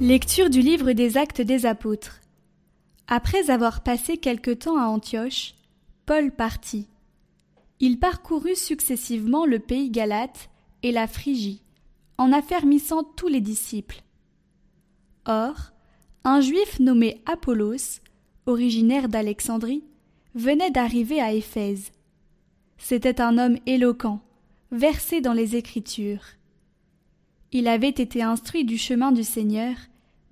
Lecture du livre des Actes des Apôtres. Après avoir passé quelque temps à Antioche, Paul partit. Il parcourut successivement le pays Galate et la Phrygie, en affermissant tous les disciples. Or, un juif nommé Apollos, originaire d'Alexandrie, venait d'arriver à Éphèse. C'était un homme éloquent, versé dans les Écritures. Il avait été instruit du chemin du Seigneur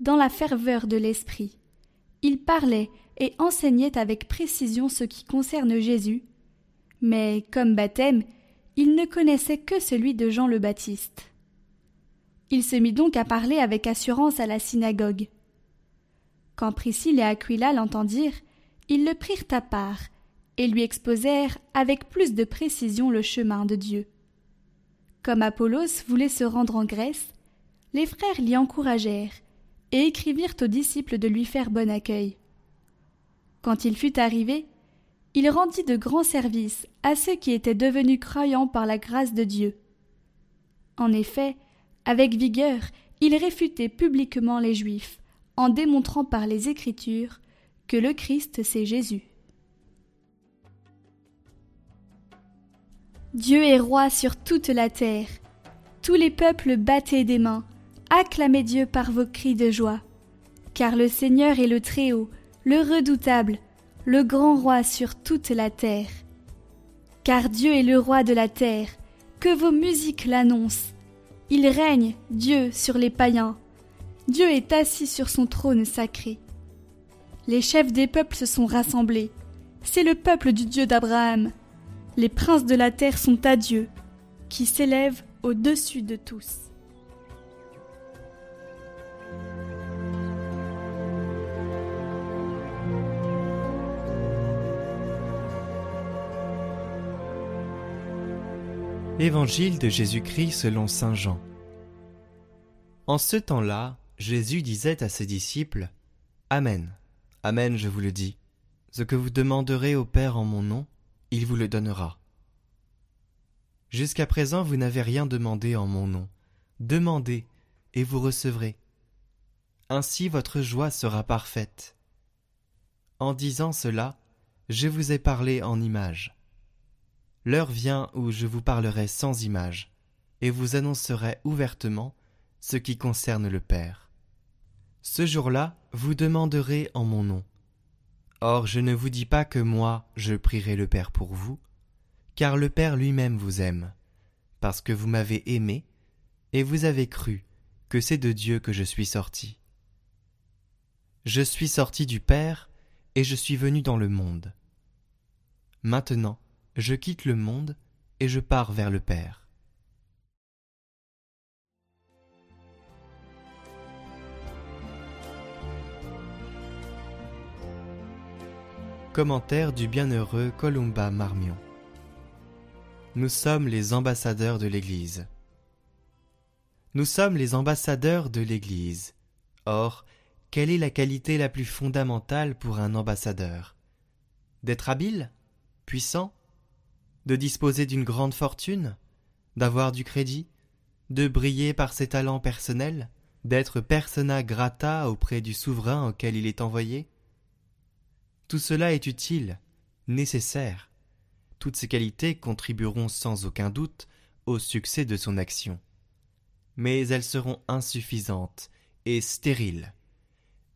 dans la ferveur de l'esprit. Il parlait et enseignait avec précision ce qui concerne Jésus, mais comme baptême, il ne connaissait que celui de Jean le Baptiste. Il se mit donc à parler avec assurance à la synagogue. Quand Priscille et Aquila l'entendirent, ils le prirent à part et lui exposèrent avec plus de précision le chemin de Dieu. Comme Apollos voulait se rendre en Grèce, les frères l'y encouragèrent et écrivirent aux disciples de lui faire bon accueil. Quand il fut arrivé, il rendit de grands services à ceux qui étaient devenus croyants par la grâce de Dieu. En effet, avec vigueur, il réfutait publiquement les Juifs, en démontrant par les Écritures que le Christ c'est Jésus. Dieu est roi sur toute la terre. Tous les peuples battaient des mains, acclamez Dieu par vos cris de joie. Car le Seigneur est le Très-Haut, le redoutable, le grand roi sur toute la terre. Car Dieu est le roi de la terre, que vos musiques l'annoncent. Il règne, Dieu, sur les païens. Dieu est assis sur son trône sacré. Les chefs des peuples se sont rassemblés. C'est le peuple du Dieu d'Abraham. Les princes de la terre sont à Dieu, qui s'élève au-dessus de tous. Évangile de Jésus-Christ selon Saint Jean. En ce temps-là, Jésus disait à ses disciples Amen, Amen, je vous le dis. Ce que vous demanderez au Père en mon nom, il vous le donnera. Jusqu'à présent, vous n'avez rien demandé en mon nom. Demandez, et vous recevrez. Ainsi votre joie sera parfaite. En disant cela, je vous ai parlé en images L'heure vient où je vous parlerai sans image, et vous annoncerai ouvertement ce qui concerne le Père. Ce jour-là, vous demanderez en mon nom. Or je ne vous dis pas que moi je prierai le Père pour vous, car le Père lui-même vous aime, parce que vous m'avez aimé, et vous avez cru que c'est de Dieu que je suis sorti. Je suis sorti du Père, et je suis venu dans le monde. Maintenant, je quitte le monde et je pars vers le Père. Commentaire du bienheureux Columba Marmion. Nous sommes les ambassadeurs de l'Église. Nous sommes les ambassadeurs de l'Église. Or, quelle est la qualité la plus fondamentale pour un ambassadeur? D'être habile? Puissant? De disposer d'une grande fortune, d'avoir du crédit, de briller par ses talents personnels, d'être persona grata auprès du souverain auquel il est envoyé Tout cela est utile, nécessaire. Toutes ces qualités contribueront sans aucun doute au succès de son action. Mais elles seront insuffisantes et stériles.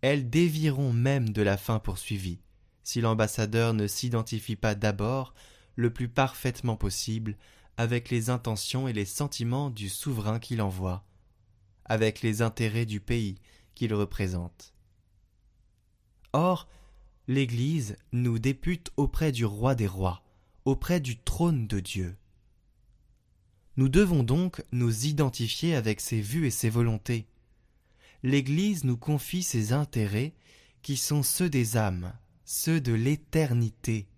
Elles dévieront même de la fin poursuivie, si l'ambassadeur ne s'identifie pas d'abord le plus parfaitement possible avec les intentions et les sentiments du souverain qu'il envoie, avec les intérêts du pays qu'il représente. Or, l'Église nous députe auprès du roi des rois, auprès du trône de Dieu. Nous devons donc nous identifier avec ses vues et ses volontés. L'Église nous confie ses intérêts qui sont ceux des âmes, ceux de l'éternité,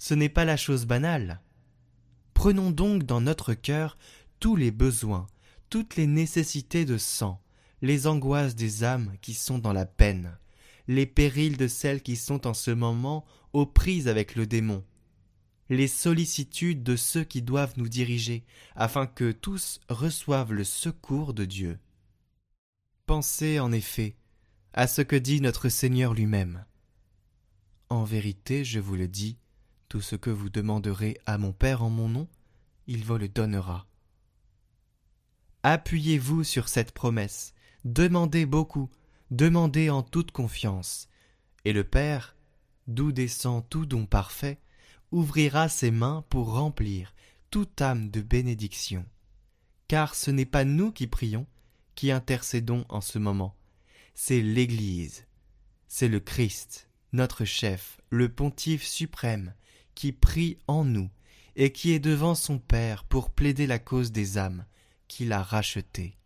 ce n'est pas la chose banale. Prenons donc dans notre cœur tous les besoins, toutes les nécessités de sang, les angoisses des âmes qui sont dans la peine, les périls de celles qui sont en ce moment aux prises avec le démon, les sollicitudes de ceux qui doivent nous diriger, afin que tous reçoivent le secours de Dieu. Pensez en effet à ce que dit notre Seigneur lui-même. En vérité, je vous le dis, tout ce que vous demanderez à mon Père en mon nom, il vous le donnera. Appuyez-vous sur cette promesse, demandez beaucoup, demandez en toute confiance, et le Père, d'où descend tout don parfait, ouvrira ses mains pour remplir toute âme de bénédiction. Car ce n'est pas nous qui prions, qui intercédons en ce moment, c'est l'Église, c'est le Christ, notre chef, le pontife suprême, qui prie en nous et qui est devant son Père pour plaider la cause des âmes qu'il a rachetées.